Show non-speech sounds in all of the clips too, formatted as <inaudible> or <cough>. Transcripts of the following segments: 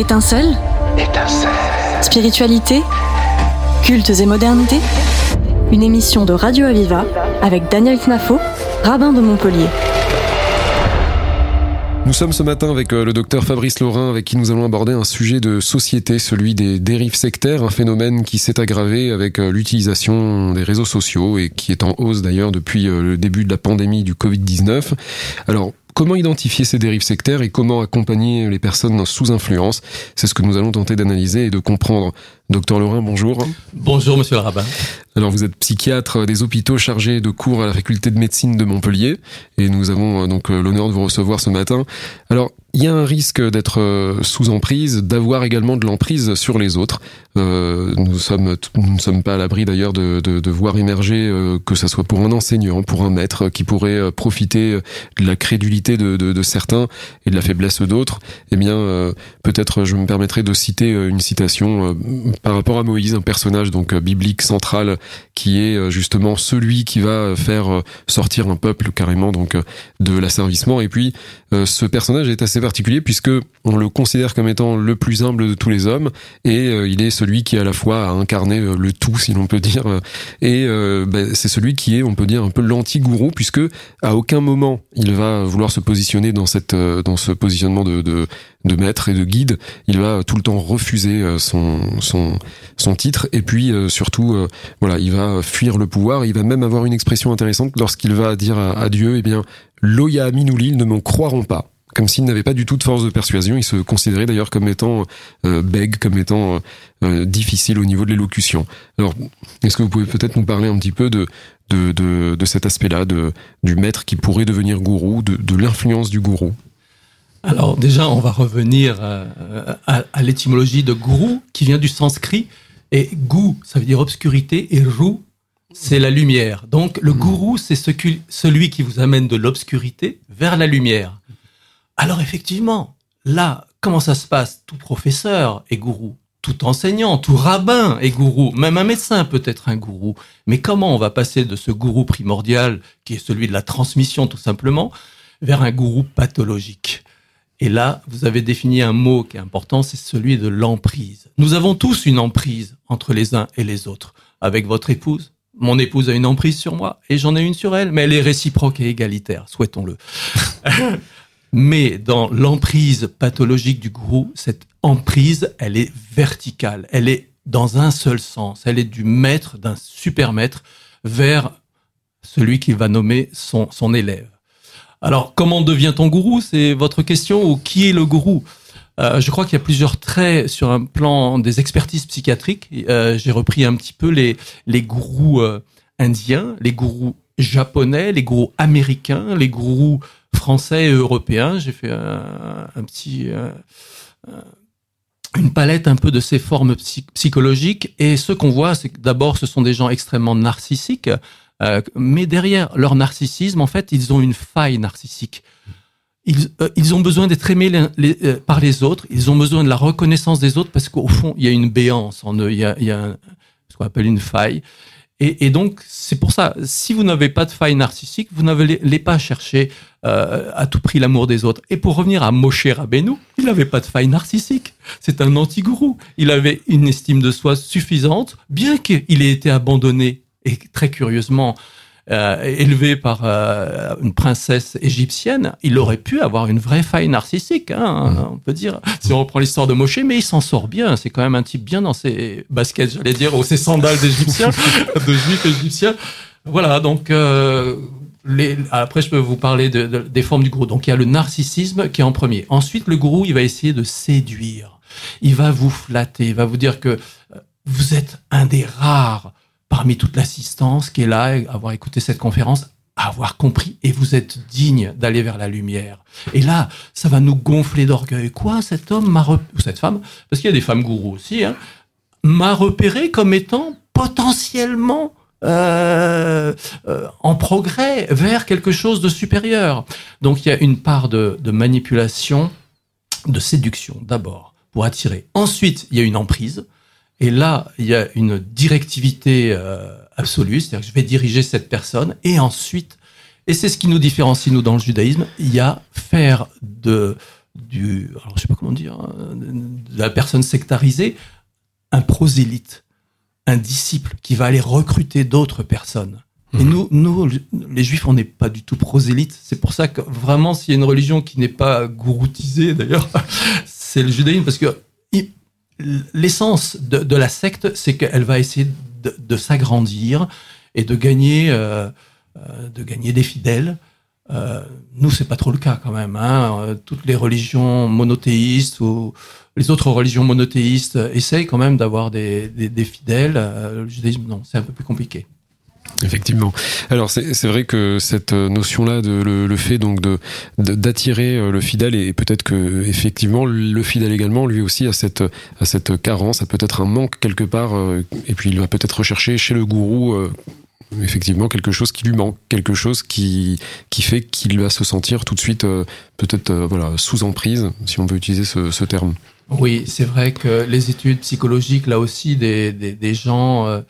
Étincelle Étincelle. Spiritualité Cultes et modernité Une émission de Radio Aviva avec Daniel Knafo, rabbin de Montpellier. Nous sommes ce matin avec euh, le docteur Fabrice Laurin, avec qui nous allons aborder un sujet de société, celui des dérives sectaires, un phénomène qui s'est aggravé avec euh, l'utilisation des réseaux sociaux et qui est en hausse d'ailleurs depuis euh, le début de la pandémie du Covid-19. Alors, Comment identifier ces dérives sectaires et comment accompagner les personnes sous influence? C'est ce que nous allons tenter d'analyser et de comprendre. Docteur Laurin, bonjour. Bonjour, monsieur le rabbin. Alors, vous êtes psychiatre des hôpitaux chargé de cours à la faculté de médecine de Montpellier et nous avons donc l'honneur de vous recevoir ce matin. Alors, il y a un risque d'être euh, sous emprise, d'avoir également de l'emprise sur les autres. Euh, nous sommes, nous ne sommes pas à l'abri d'ailleurs de, de, de, voir émerger, euh, que ça soit pour un enseignant, pour un maître, qui pourrait euh, profiter de la crédulité de, de certains et de la faiblesse d'autres. Eh bien, euh, peut-être je me permettrai de citer une citation par rapport à Moïse, un personnage donc biblique central qui est justement celui qui va faire sortir un peuple carrément donc de l'asservissement. Et puis, ce personnage est assez particulier puisque on le considère comme étant le plus humble de tous les hommes et euh, il est celui qui à la fois a incarné euh, le tout si l'on peut <laughs> dire et euh, ben, c'est celui qui est on peut dire un peu l'anti-gourou puisque à aucun moment il va vouloir se positionner dans cette dans ce positionnement de, de maître et de guide il va tout le temps refuser son son son titre et puis surtout voilà il va fuir le pouvoir il va même avoir une expression intéressante lorsqu'il va dire à, Dieu eh bien Loya Aminouli ne m'en croiront pas comme s'il n'avait pas du tout de force de persuasion. Il se considérait d'ailleurs comme étant euh, bègue, comme étant euh, euh, difficile au niveau de l'élocution. Alors, est-ce que vous pouvez peut-être nous parler un petit peu de, de, de, de cet aspect-là, de, du maître qui pourrait devenir gourou, de, de l'influence du gourou? Alors déjà, on va revenir euh, à, à l'étymologie de gourou, qui vient du sanskrit. Et gou, ça veut dire obscurité, et rou, c'est la lumière. Donc le hmm. gourou, c'est ce celui qui vous amène de l'obscurité vers la lumière. Alors effectivement, là, comment ça se passe? Tout professeur est gourou, tout enseignant, tout rabbin est gourou, même un médecin peut être un gourou. Mais comment on va passer de ce gourou primordial, qui est celui de la transmission tout simplement, vers un gourou pathologique? Et là, vous avez défini un mot qui est important, c'est celui de l'emprise. Nous avons tous une emprise entre les uns et les autres. Avec votre épouse, mon épouse a une emprise sur moi et j'en ai une sur elle, mais elle est réciproque et égalitaire, souhaitons-le. <laughs> Mais dans l'emprise pathologique du gourou, cette emprise, elle est verticale, elle est dans un seul sens, elle est du maître, d'un super maître, vers celui qui va nommer son élève. Alors, comment devient-on gourou C'est votre question, ou qui est le gourou? Euh, Je crois qu'il y a plusieurs traits sur un plan des expertises psychiatriques. Euh, J'ai repris un petit peu les, gourous euh, indiens, les gourous japonais, les gourous américains, les gourous français et européens. J'ai fait un, petit une palette un peu de ces formes psychologiques et ce qu'on voit, c'est que d'abord, ce sont des gens extrêmement narcissiques, euh, mais derrière leur narcissisme, en fait, ils ont une faille narcissique. Ils, euh, ont besoin d'être aimés par les autres, ils ont besoin de la reconnaissance des autres parce qu'au fond, il y a une béance en eux, il y a, ce qu'on appelle une faille. Et, donc, c'est pour ça, si vous n'avez pas de faille narcissique, vous n'allez pas chercher euh, à tout prix l'amour des autres. Et pour revenir à Moshe Rabbeinu, il n'avait pas de faille narcissique. C'est un anti-gourou. Il avait une estime de soi suffisante, bien qu'il ait été abandonné et très curieusement euh, élevé par euh, une princesse égyptienne, il aurait pu avoir une vraie faille narcissique, hein, mmh. on peut dire, si on reprend l'histoire de Moshe, mais il s'en sort bien. C'est quand même un type bien dans ses baskets, j'allais dire, ou ses sandales d'égyptiens, <laughs> de juifs égyptiens. Voilà, donc euh, les, après je peux vous parler de, des formes du gourou. Donc il y a le narcissisme qui est en premier. Ensuite, le gourou, il va essayer de séduire. Il va vous flatter, il va vous dire que euh, vous êtes un des rares parmi toute l'assistance qui est là, avoir écouté cette conférence, avoir compris et vous êtes digne d'aller vers la lumière. Et là, ça va nous gonfler d'orgueil. Quoi, cet homme m'a ou cette femme, parce qu'il y a des femmes gourous aussi, hein, m'a repéré comme étant potentiellement euh, euh, en progrès vers quelque chose de supérieur. Donc il y a une part de manipulation, de séduction d'abord pour attirer. Ensuite, il y a une emprise. Et là, il y a une directivité euh, absolue, c'est-à-dire que je vais diriger cette personne, et ensuite, et c'est ce qui nous différencie nous dans le judaïsme, il y a faire de du, alors je sais pas comment dire, hein, de la personne sectarisée, un prosélyte, un disciple qui va aller recruter d'autres personnes. Et Mhm. nous, nous, les juifs, on n'est pas du tout prosélytes. C'est pour ça que vraiment, s'il y a une religion qui n'est pas gouroutisée, d'ailleurs, <laughs> c'est le judaïsme, parce que l'essence de, la secte, c'est qu'elle va essayer de, s'agrandir et de gagner, euh, euh, de gagner des fidèles. Euh, nous, c'est pas trop le cas quand même. Hein. Euh, Toutes les religions monothéistes ou les autres religions monothéistes essayent quand même d'avoir des, des, fidèles. Le judaïsme, non, c'est un peu plus compliqué. Effectivement. Alors c'est vrai que cette notion-là, de le, fait donc d'attirer euh, le fidèle et peut-être que effectivement le fidèle également lui aussi a cette carence, a peut-être un manque quelque part euh, et puis il va peut-être rechercher chez le gourou euh, effectivement quelque chose qui lui manque, quelque chose qui fait qu'il va se sentir tout de suite euh, peut-être euh, voilà sous emprise si on peut utiliser ce, terme. Oui, c'est vrai que les études psychologiques, là aussi, des gens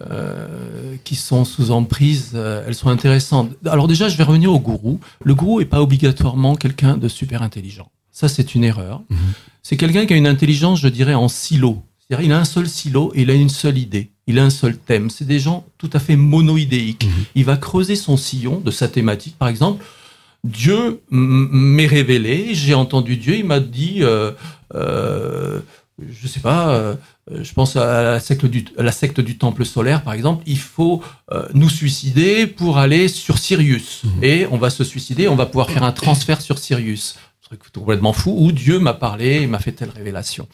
euh, qui sont sous emprise, euh, elles sont intéressantes. Alors déjà, je vais revenir au gourou. Le gourou n'est pas obligatoirement quelqu'un de super intelligent. Ça, c'est une erreur. Mhm. C'est quelqu'un qui a une intelligence, je dirais, en silo. C'est-à-dire, il a un seul silo et il a une seule idée. Il a un seul thème. C'est des gens tout à fait monoïdéiques. Mhm. Il va creuser son sillon de sa thématique. Par exemple, Dieu m'est révélé, j'ai entendu Dieu, il m'a dit, euh, euh, je sais pas, euh, je pense à la secte du, à la secte du temple solaire, par exemple, il faut euh, nous suicider pour aller sur Sirius. Mhm. Et on va se suicider, on va pouvoir faire un transfert sur Sirius. Un truc complètement fou, où Dieu m'a parlé et m'a fait telle révélation.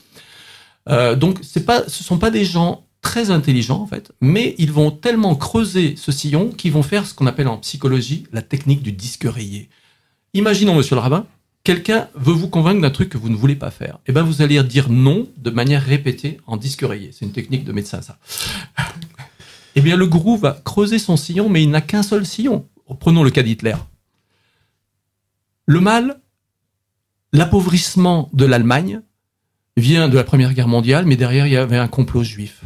Euh, donc, pas, ce sont pas des gens très intelligents, en fait, mais ils vont tellement creuser ce sillon qu'ils vont faire ce qu'on appelle en psychologie la technique du disque rayé. Imaginons, monsieur le rabbin, quelqu'un veut vous convaincre d'un truc que vous ne voulez pas faire. Eh ben, vous allez dire non de manière répétée en disque rayé. C'est une technique de médecin, ça. <laughs> eh bien, le gourou va creuser son sillon, mais il n'a qu'un seul sillon. Prenons le cas d'Hitler. Le mal, l'appauvrissement de l'Allemagne vient de la Première Guerre mondiale, mais derrière, il y avait un complot juif.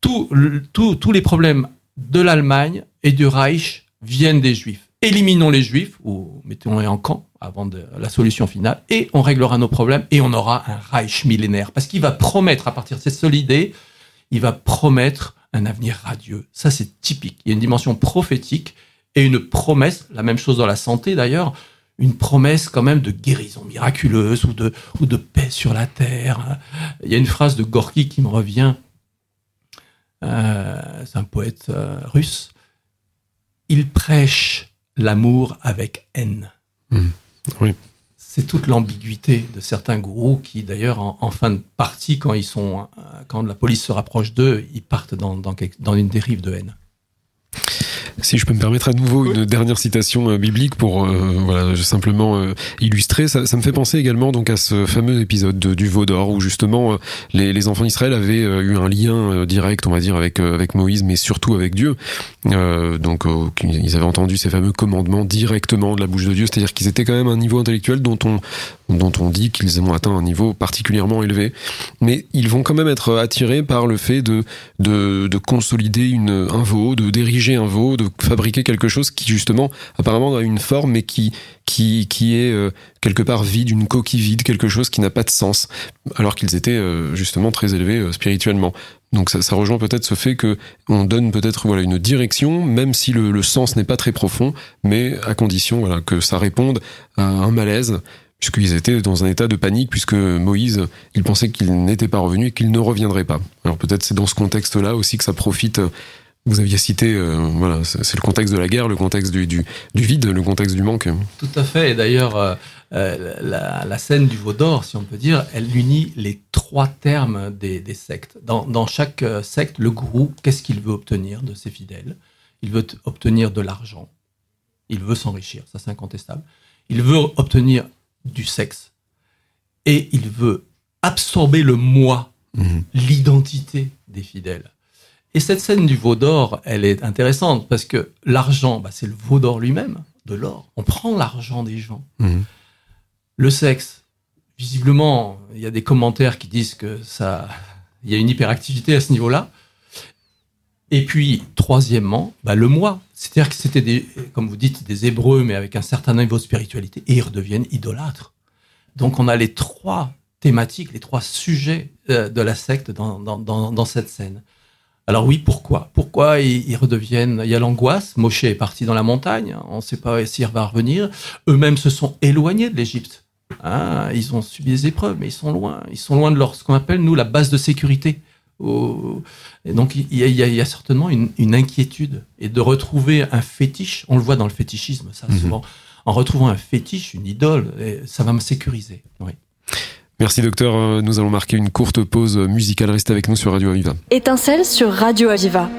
Tous les problèmes de l'Allemagne et du Reich viennent des juifs. Éliminons les juifs, ou mettons-les en camp avant de, la solution finale, et on réglera nos problèmes, et on aura un Reich millénaire. Parce qu'il va promettre, à partir de cette seule idée, il va promettre un avenir radieux. Ça, c'est typique. Il y a une dimension prophétique et une promesse, la même chose dans la santé d'ailleurs, une promesse quand même de guérison miraculeuse ou de, ou de paix sur la terre. Il y a une phrase de Gorky qui me revient. Euh, c'est un poète euh, russe. Il prêche l'amour avec haine. Mhm. Oui. C'est toute l'ambiguïté de certains gourous qui, d'ailleurs, en, en fin de partie, quand ils sont, euh, quand la police se rapproche d'eux, ils partent dans, dans, quelque- dans une dérive de haine. Si je peux me permettre à nouveau une dernière citation euh, biblique pour euh, voilà simplement euh, illustrer, ça, ça me fait penser également donc à ce fameux épisode de- du veau d'or où justement euh, les, les enfants d'Israël avaient euh, eu un lien direct, on va dire, avec avec Moïse, mais surtout avec Dieu. Euh, donc ils avaient entendu ces fameux commandements directement de la bouche de Dieu, c'est-à-dire qu'ils étaient quand même à un niveau intellectuel dont on dont on dit qu'ils ont atteint un niveau particulièrement élevé, mais ils vont quand même être attirés par le fait de de, de consolider une, un veau, de d'ériger un veau, de fabriquer quelque chose qui justement apparemment a une forme mais qui qui qui est euh, quelque part vide, une coquille vide, quelque chose qui n'a pas de sens, alors qu'ils étaient euh, justement très élevés euh, spirituellement. Donc ça, ça rejoint peut-être ce fait que on donne peut-être voilà une direction, même si le, sens n'est pas très profond, mais à condition voilà que ça réponde à un malaise puisqu'ils étaient dans un état de panique, puisque Moïse, il pensait qu'il n'était pas revenu et qu'il ne reviendrait pas. Alors peut-être c'est dans ce contexte-là aussi que ça profite. Vous aviez cité, euh, voilà, c'est le contexte de la guerre, le contexte du, du, du vide, le contexte du manque. Tout à fait. Et d'ailleurs, euh, euh, la, la scène du veau d'or, si on peut dire, elle unit les trois termes des, des sectes. Dans, dans chaque secte, le gourou, qu'est-ce qu'il veut obtenir de ses fidèles? Il veut obtenir de l'argent. Il veut s'enrichir, ça c'est incontestable. Il veut obtenir du sexe. Et il veut absorber le moi, Mhm. l'identité des fidèles. Et cette scène du veau d'or, elle est intéressante parce que l'argent, bah, c'est le veau d'or lui-même, de l'or. On prend l'argent des gens. Mhm. Le sexe, visiblement, il y a des commentaires qui disent que ça, il y a une hyperactivité à ce niveau-là. Et puis, troisièmement, bah, le moi. C'est-à-dire que c'était des, comme vous dites, des Hébreux, mais avec un certain niveau de spiritualité, et ils redeviennent idolâtres. Donc on a les trois thématiques, les trois sujets euh, de la secte dans, dans, dans, dans cette scène. Alors oui, pourquoi? Pourquoi ils, redeviennent? Il y a l'angoisse. Moshe est parti dans la montagne. On ne sait pas s'il va revenir. Eux-mêmes se sont éloignés de l'Égypte. Ah, ils ont subi des épreuves, mais ils sont loin. Ils sont loin de leur ce qu'on appelle nous la base de sécurité. Et donc il y, a, il y a, certainement une, une, inquiétude et de retrouver un fétiche. On le voit dans le fétichisme, ça mhm. souvent. En retrouvant un fétiche, une idole, ça va me sécuriser. Oui. Merci docteur, euh, nous allons marquer une courte pause musicale. Restez avec nous sur Radio Aviva. Étincelle sur Radio Aviva.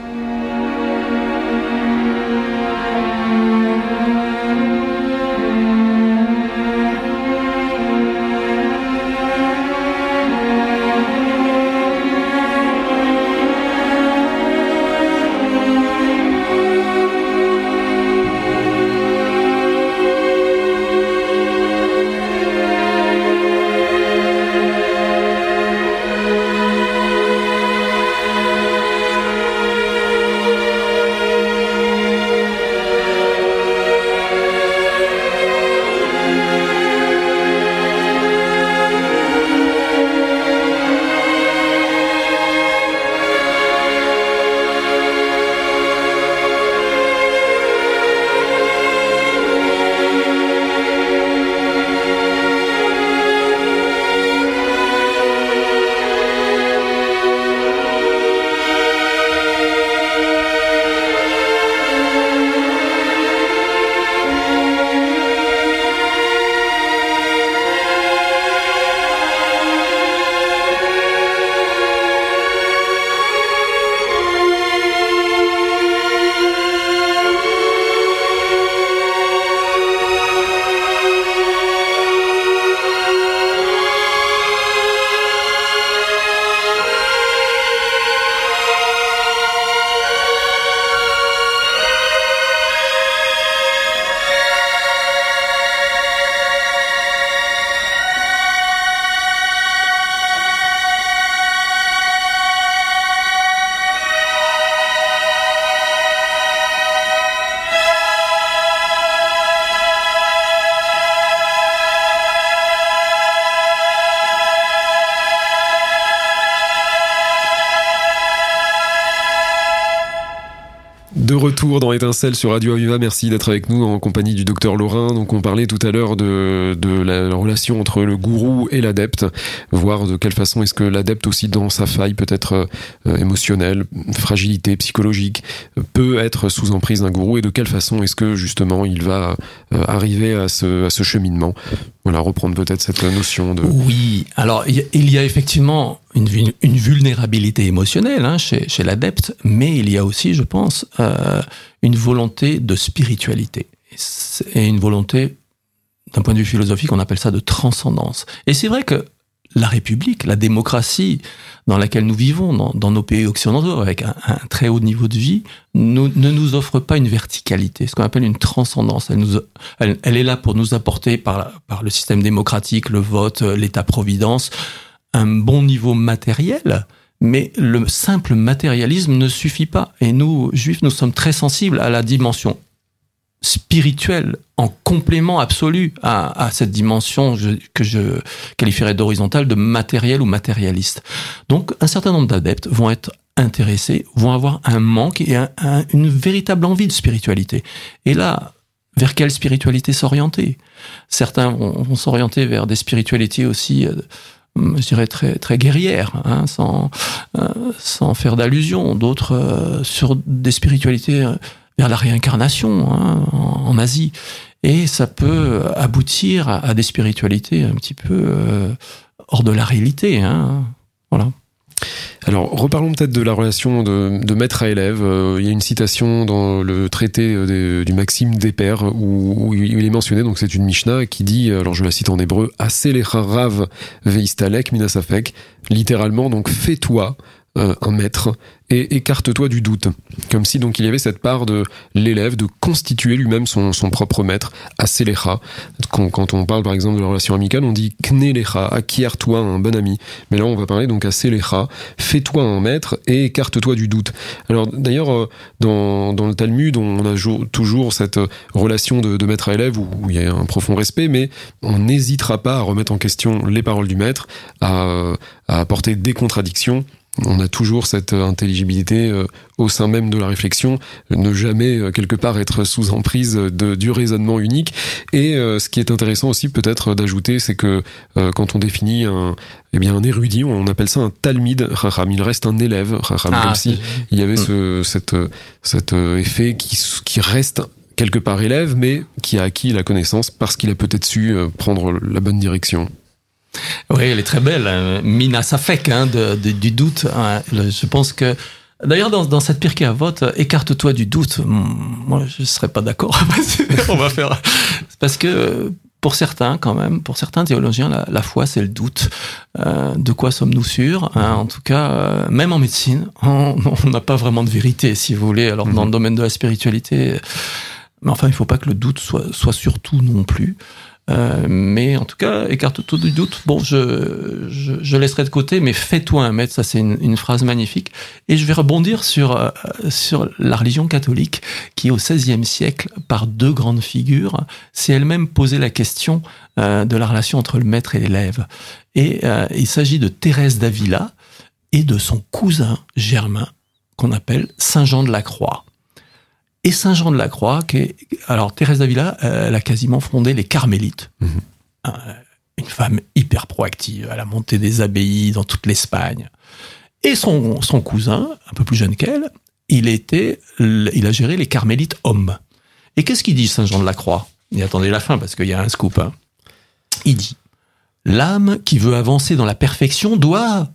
Retour dans Étincelle sur Radio Aviva. Merci d'être avec nous en compagnie du docteur Laurin. Donc, on parlait tout à l'heure de, de la relation entre le gourou et l'adepte, voir de quelle façon est-ce que l'adepte aussi dans sa faille peut-être euh, émotionnelle, fragilité psychologique, peut être sous emprise d'un gourou et de quelle façon est-ce que justement il va euh, arriver à ce, à ce cheminement. Voilà, reprendre peut-être cette notion de... Oui, alors il y a effectivement une, vulnérabilité émotionnelle hein, chez, l'adepte, mais il y a aussi, je pense, euh, une volonté de spiritualité et une volonté, d'un point de vue philosophique, on appelle ça de transcendance. Et c'est vrai que la République, la démocratie dans laquelle nous vivons, dans, nos pays occidentaux, avec un, très haut niveau de vie, ne nous offre pas une verticalité, ce qu'on appelle une transcendance. Elle, est là pour nous apporter, par le système démocratique, le vote, l'État-providence, un bon niveau matériel, mais le simple matérialisme ne suffit pas. Et nous, juifs, nous sommes très sensibles à la dimension spirituelle en complément absolu à, cette dimension que je qualifierais d'horizontale, de matériel ou matérialiste. Donc un certain nombre d'adeptes vont être intéressés, vont avoir un manque et un, une véritable envie de spiritualité. Et là, vers quelle spiritualité s'orienter? Certains vont, vont s'orienter vers des spiritualités aussi euh, je dirais très très guerrière, hein, sans euh, sans faire d'allusion. D'autres euh, sur des spiritualités euh, vers la réincarnation hein, en, Asie, et ça peut aboutir à, des spiritualités un petit peu hors de la réalité. Hein, voilà. Alors, reparlons peut-être de la relation de, maître à élève. Euh, il y a une citation dans le traité euh, du Maxime des Pères où, il est mentionné, donc c'est une Mishnah qui dit, alors je la cite en hébreu, Rav veistalek minasafek, littéralement, donc fais-toi euh, un maître et écarte-toi du doute. Comme si donc il y avait cette part de l'élève de constituer lui-même son, propre maître, Aselecha. Quand, quand on parle par exemple de la relation amicale, on dit Knelecha, acquiert-toi un bon ami. Mais là on va parler donc Aselecha, fais-toi un maître et écarte-toi du doute. Alors d'ailleurs, euh, dans, le Talmud, on a toujours cette relation de, maître à élève où, où, il y a un profond respect, mais on n'hésitera pas à remettre en question les paroles du maître, à, à apporter des contradictions on a toujours cette intelligibilité euh, au sein même de la réflexion, ne jamais euh, quelque part être sous emprise de, du raisonnement unique. Et euh, ce qui est intéressant aussi peut-être d'ajouter, c'est que quand on définit un, eh bien un érudit, on appelle ça un talmide racham. Il reste un élève racham, ah, comme si il y avait ce, cette, cet effet qui, qui reste quelque part élève, mais qui a acquis la connaissance parce qu'il a peut-être su prendre la bonne direction. Oui, elle est très belle. Hein. Mina Safek, hein, de, de, du doute. Hein. Je pense que. D'ailleurs, dans, dans cette à vote, écarte-toi du doute. Hmm, moi, je ne serais pas d'accord. <laughs> On va faire. Parce que pour certains, quand même, pour certains théologiens, la, la foi, c'est le doute. Euh, de quoi sommes-nous sûrs hein? En tout cas, euh, même en médecine, <laughs> on n'a pas vraiment de vérité, si vous voulez. Alors, dans le domaine de la spiritualité, mais enfin, il ne faut pas que le doute soit, soit surtout non plus. Euh, mais en tout cas, écarte tout du doute. Bon, je, je, je, laisserai de côté, mais fais-toi un maître. Ça, c'est une, une, phrase magnifique. Et je vais rebondir sur euh, sur la religion catholique, qui au XVIe siècle, par deux grandes figures, s'est elle-même posé la question euh, de la relation entre le maître et l'élève. Et euh, il s'agit de Thérèse d'Avila et de son cousin germain, qu'on appelle Saint Jean de la Croix et Saint Jean de la Croix, qui est, alors Thérèse d'Avila, euh, elle a quasiment fondé les Carmélites. Mmh. une femme hyper proactive, elle a monté des abbayes dans toute l'Espagne. Et son, son cousin, un peu plus jeune qu'elle, il était, il a géré les Carmélites hommes. Et qu'est-ce qu'il dit Saint Jean de la Croix Et attendez la fin parce qu'il y a un scoop. Hein. Il dit l'âme qui veut avancer dans la perfection doit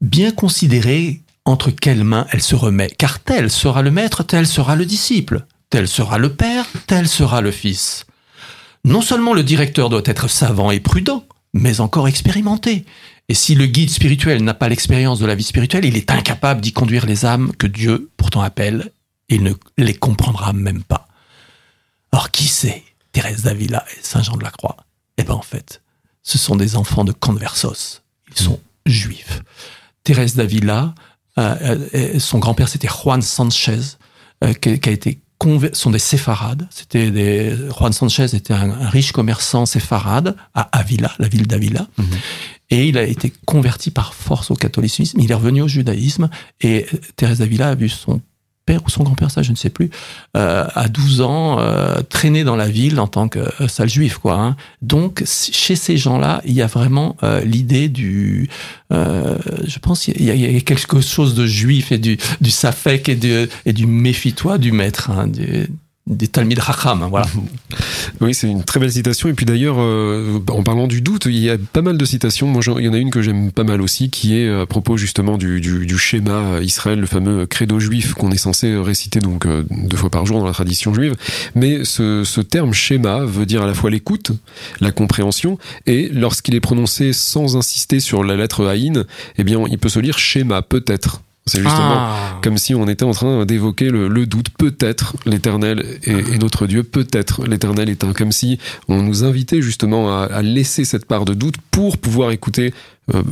bien considérer entre quelles mains elle se remet, car tel sera le maître, tel sera le disciple, tel sera le père, tel sera le fils. Non seulement le directeur doit être savant et prudent, mais encore expérimenté. Et si le guide spirituel n'a pas l'expérience de la vie spirituelle, il est incapable d'y conduire les âmes que Dieu pourtant appelle, et il ne les comprendra même pas. Or, qui c'est Thérèse d'Avila et Saint Jean de la Croix Eh bien, en fait, ce sont des enfants de Conversos. Ils sont juifs. Thérèse d'Avila, son grand-père, c'était Juan Sanchez, euh, qui, qui, a été sont des séfarades. C'était des Juan Sanchez était un, riche commerçant séfarade à Avila, la ville d'Avila. -hmm. Et il a été converti par force au catholicisme. Il est revenu au judaïsme et Thérèse d'Avila a vu son père ou son grand-père, ça je ne sais plus, euh, à 12 ans, euh, traîner dans la ville en tant que euh, sale juif, quoi. Hein. Donc chez ces gens-là, il y a vraiment euh, l'idée du, euh, je pense, il y, y, a, quelque chose de juif et du, du safek et du, et du méfie-toi du maître, hein, des Talmid Racham, voilà. Oui, c'est une très belle citation. Et puis d'ailleurs, euh, en parlant du doute, il y a pas mal de citations. Moi, il y en a une que j'aime pas mal aussi, qui est à propos justement du, du, du schéma Israël, le fameux credo juif qu'on est censé réciter donc euh, deux fois par jour dans la tradition juive. Mais ce, ce terme schéma veut dire à la fois l'écoute, la compréhension, et lorsqu'il est prononcé sans insister sur la lettre Aïn, eh bien, il peut se lire schéma, peut-être. C'est justement ah. comme si on était en train d'évoquer le, le, doute. Peut-être l'éternel est, est, notre Dieu, peut-être l'éternel est un. Comme si on nous invitait justement à, à, laisser cette part de doute pour pouvoir écouter euh,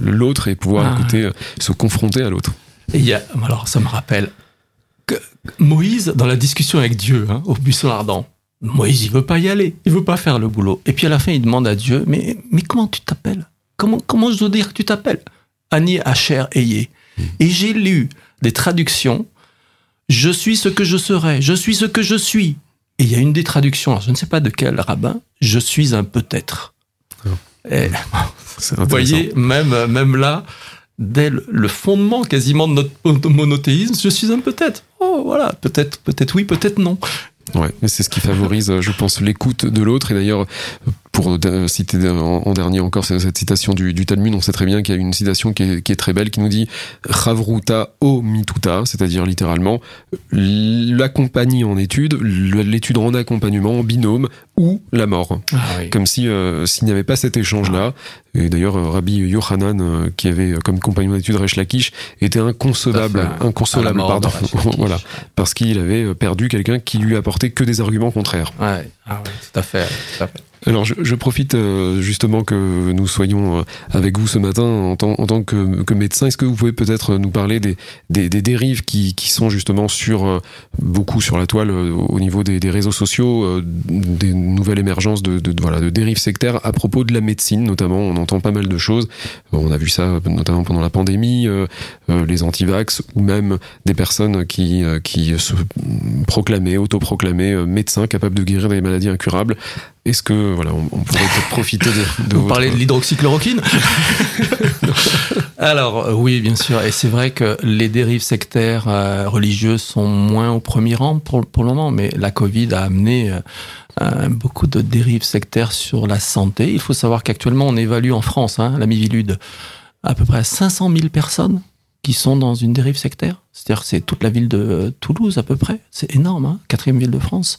l'autre et pouvoir ah. écouter, euh, se confronter à l'autre. Et il y a, alors ça me rappelle que Moïse, dans la discussion avec Dieu, hein, au buisson ardent, Moïse, il veut pas y aller, il veut pas faire le boulot. Et puis à la fin, il demande à Dieu, mais, mais comment tu t'appelles? Comment, comment je dois dire que tu t'appelles? Ani Asher Eye. Et j'ai lu des traductions. Je suis ce que je serai. Je suis ce que je suis. Et il y a une des traductions, alors je ne sais pas de quel rabbin, je suis un peut-être. Oh. <laughs> vous voyez, même, même là, dès le fondement quasiment de notre monothéisme, je suis un peut-être. Oh, voilà, peut-être, peut-être oui, peut-être non. Ouais, c'est ce qui favorise, je pense, l'écoute de l'autre. Et d'ailleurs, pour citer en, dernier encore cette citation du, du, Talmud, on sait très bien qu'il y a une citation qui est, qui est très belle qui nous dit Chavruta o mituta, c'est-à-dire littéralement la compagnie en étude, l'étude en accompagnement, en binôme ou la mort. Ah <laughs> Comme si s'il n'y avait pas cet échange-là, et d'ailleurs, euh, Rabbi Yohanan, euh, qui avait euh, comme compagnon d'études Resh Lakish, était inconsolable, inconsolable, pardon, <laughs> voilà, parce qu'il avait perdu quelqu'un qui lui apportait que des arguments contraires. Ouais, ah ouais tout à fait, tout à fait. Alors je, profite euh, justement que nous soyons euh, avec vous ce matin en tant, que, que, médecin. Est-ce que vous pouvez peut-être nous parler des, dérives qui, sont justement sur euh, beaucoup sur la toile au niveau des, réseaux sociaux, des nouvelles émergences de, dérives sectaires à propos de la médecine notamment? On entend pas mal de choses. On a vu ça notamment pendant la pandémie, les antivax ou même des personnes qui qui se proclamaient, autoproclamaient médecins capables de guérir des maladies incurables est-ce que voilà, on, pourrait peut-être profiter de, de Vous parlez de l'hydroxychloroquine <laughs> Alors euh, oui, bien sûr, et c'est vrai que les dérives sectaires euh, religieuses sont moins au premier rang pour, pour le moment, mais la Covid a amené euh, beaucoup de dérives sectaires sur la santé. Il faut savoir qu'actuellement, on évalue en France, hein, la Mivilude, à peu près 500 000 personnes qui sont dans une dérive sectaire. C'est-à-dire c'est toute la ville de Toulouse à peu près. C'est énorme, hein, quatrième ville de France.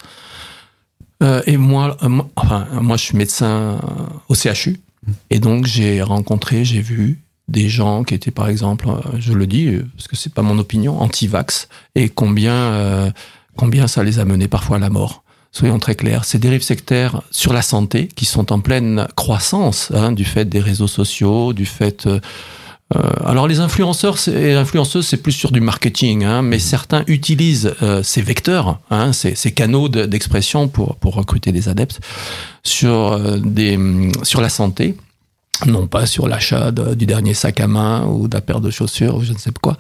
Euh, et moi, euh, moi, enfin, moi, je suis médecin au CHU. Et donc, j'ai rencontré, j'ai vu des gens qui étaient, par exemple, euh, je le dis, parce que c'est pas mon opinion, anti-vax, et combien, combien ça les a menés parfois à la mort. Soyons très clairs, ces dérives sectaires sur la santé, qui sont en pleine croissance, hein, du fait des réseaux sociaux, du fait euh, alors les influenceurs et influenceuses, c'est plus sur du marketing, hein, mais certains utilisent euh, ces vecteurs, hein, ces, canaux d'expression pour, recruter des adeptes sur, euh, des, sur la santé non pas sur l'achat du dernier sac à main ou de la paire de chaussures ou je ne sais quoi.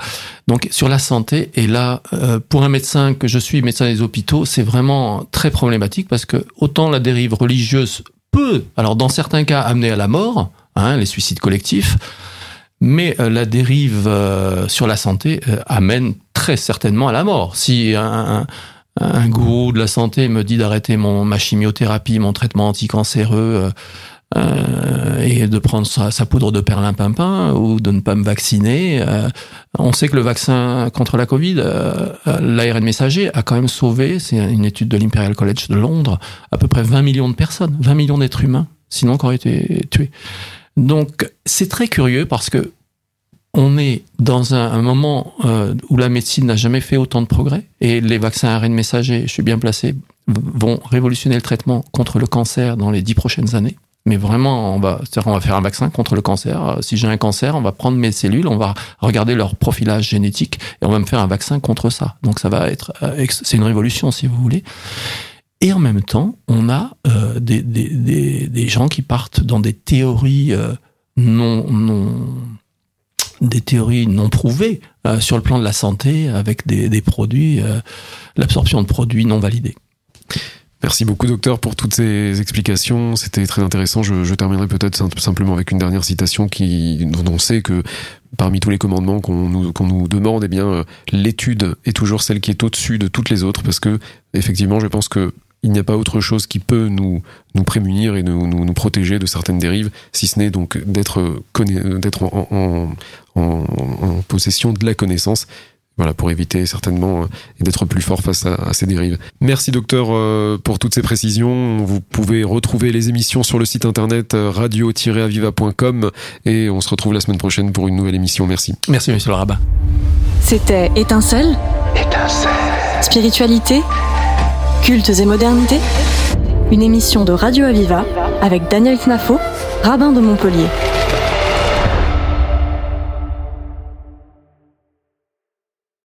Donc sur la santé, et là, pour un médecin que je suis, médecin des hôpitaux, c'est vraiment très problématique parce que autant la dérive religieuse peut, alors dans certains cas, amener à la mort, hein, les suicides collectifs, mais euh, la dérive euh, sur la santé euh, amène très certainement à la mort. Si un, un, gourou de la santé me dit d'arrêter ma chimiothérapie, mon traitement anticancéreux euh, et de prendre sa, sa, poudre de perlimpinpin ou de ne pas me vacciner, on sait que le vaccin contre la Covid, l'ARN messager, a quand même sauvé, c'est une étude de l'Imperial College de Londres, à peu près 20 millions de personnes, 20 millions d'êtres humains, sinon qui auraient été tués. Donc c'est très curieux parce que on est dans un, moment euh, où la médecine n'a jamais fait autant de progrès et les vaccins ARN messagers, je suis bien placé, vont révolutionner le traitement contre le cancer dans les dix prochaines années. Mais vraiment, on va, on va faire un vaccin contre le cancer. Si j'ai un cancer, on va prendre mes cellules, on va regarder leur profilage génétique et on va me faire un vaccin contre ça. Donc ça va être, euh, c'est une révolution si vous voulez. Et en même temps, on a euh, des, des, des, gens qui partent dans des théories euh, non, des théories non prouvées euh, sur le plan de la santé, avec des, des produits, l'absorption de produits non validés. Merci beaucoup, docteur, pour toutes ces explications. C'était très intéressant. Je, terminerai peut-être simplement avec une dernière citation qui, dont on sait que parmi tous les commandements qu'on nous, qu'on nous demande, eh bien, l'étude est toujours celle qui est au-dessus de toutes les autres parce que, effectivement, je pense que il n'y a pas autre chose qui peut nous, nous prémunir et nous, nous, nous protéger de certaines dérives, si ce n'est donc d'être d'être en, en, en, en, possession de la connaissance. Voilà, pour éviter certainement euh, et d'être plus fort face à, à, ces dérives. Merci docteur euh, pour toutes ces précisions. Vous pouvez retrouver les émissions sur le site internet euh, radio-aviva.com et on se retrouve la semaine prochaine pour une nouvelle émission. Merci. Merci monsieur le rabbin. C'était Étincelle. Étincelle. Spiritualité Cultes et modernités Une émission de Radio Aviva avec Daniel Knafo, rabbin de Montpellier.